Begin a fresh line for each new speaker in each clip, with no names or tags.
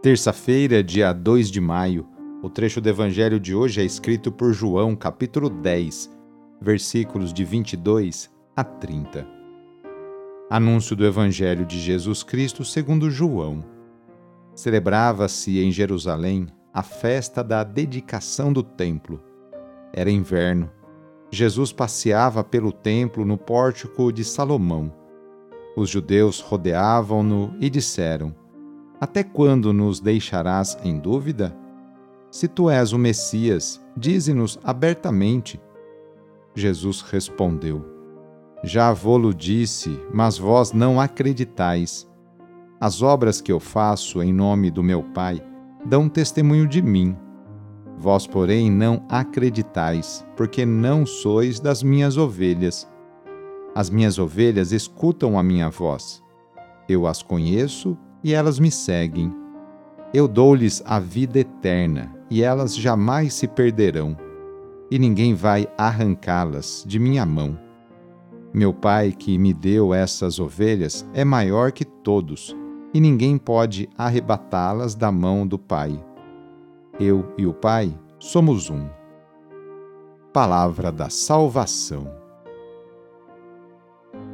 Terça-feira, dia 2 de maio, o trecho do Evangelho de hoje é escrito por João, capítulo 10, versículos de 22 a 30. Anúncio do Evangelho de Jesus Cristo segundo João. Celebrava-se em Jerusalém a festa da dedicação do templo. Era inverno. Jesus passeava pelo templo no pórtico de Salomão. Os judeus rodeavam-no e disseram: até quando nos deixarás em dúvida? Se tu és o Messias, dize-nos abertamente. Jesus respondeu: Já vô-lo disse, mas vós não acreditais. As obras que eu faço em nome do meu Pai dão testemunho de mim. Vós, porém, não acreditais, porque não sois das minhas ovelhas. As minhas ovelhas escutam a minha voz. Eu as conheço e elas me seguem. Eu dou-lhes a vida eterna, e elas jamais se perderão, e ninguém vai arrancá-las de minha mão. Meu Pai, que me deu essas ovelhas, é maior que todos, e ninguém pode arrebatá-las da mão do Pai. Eu e o Pai somos um. Palavra da Salvação.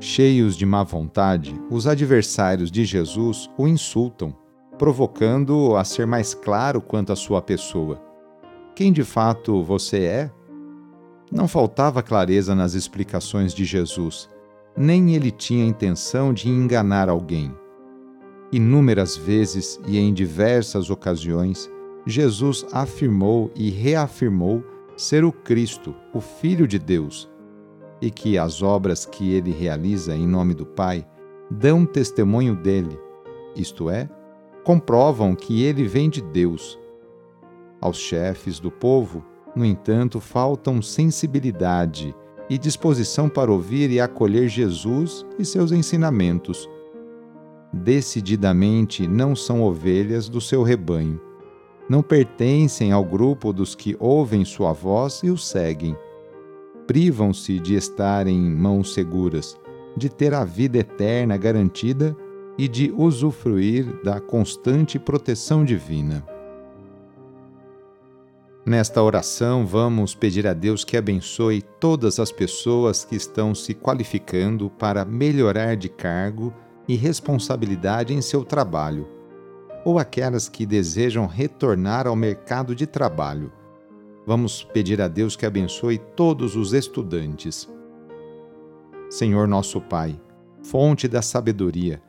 Cheios de má vontade, os adversários de Jesus o insultam, provocando-o a ser mais claro quanto à sua pessoa. Quem de fato você é? Não faltava clareza nas explicações de Jesus, nem ele tinha intenção de enganar alguém. Inúmeras vezes e em diversas ocasiões, Jesus afirmou e reafirmou ser o Cristo, o Filho de Deus e que as obras que ele realiza em nome do Pai dão testemunho dele, isto é, comprovam que ele vem de Deus. Aos chefes do povo, no entanto, faltam sensibilidade e disposição para ouvir e acolher Jesus e seus ensinamentos. Decididamente não são ovelhas do seu rebanho. Não pertencem ao grupo dos que ouvem sua voz e o seguem privam-se de estar em mãos seguras, de ter a vida eterna garantida e de usufruir da constante proteção divina. Nesta oração, vamos pedir a Deus que abençoe todas as pessoas que estão se qualificando para melhorar de cargo e responsabilidade em seu trabalho, ou aquelas que desejam retornar ao mercado de trabalho Vamos pedir a Deus que abençoe todos os estudantes. Senhor nosso Pai, fonte da sabedoria,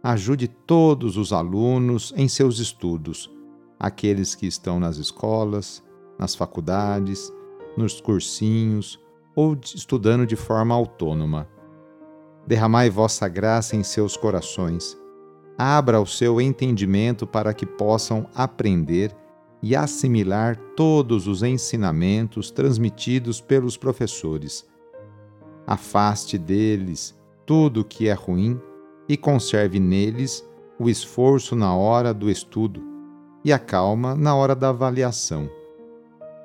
ajude todos os alunos em seus estudos, aqueles que estão nas escolas, nas faculdades, nos cursinhos ou estudando de forma autônoma. Derramai vossa graça em seus corações. Abra o seu entendimento para que possam aprender e assimilar todos os ensinamentos transmitidos pelos professores. Afaste deles tudo o que é ruim e conserve neles o esforço na hora do estudo e a calma na hora da avaliação.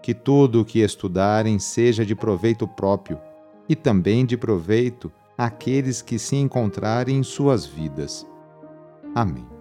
Que tudo o que estudarem seja de proveito próprio e também de proveito àqueles que se encontrarem em suas vidas. Amém.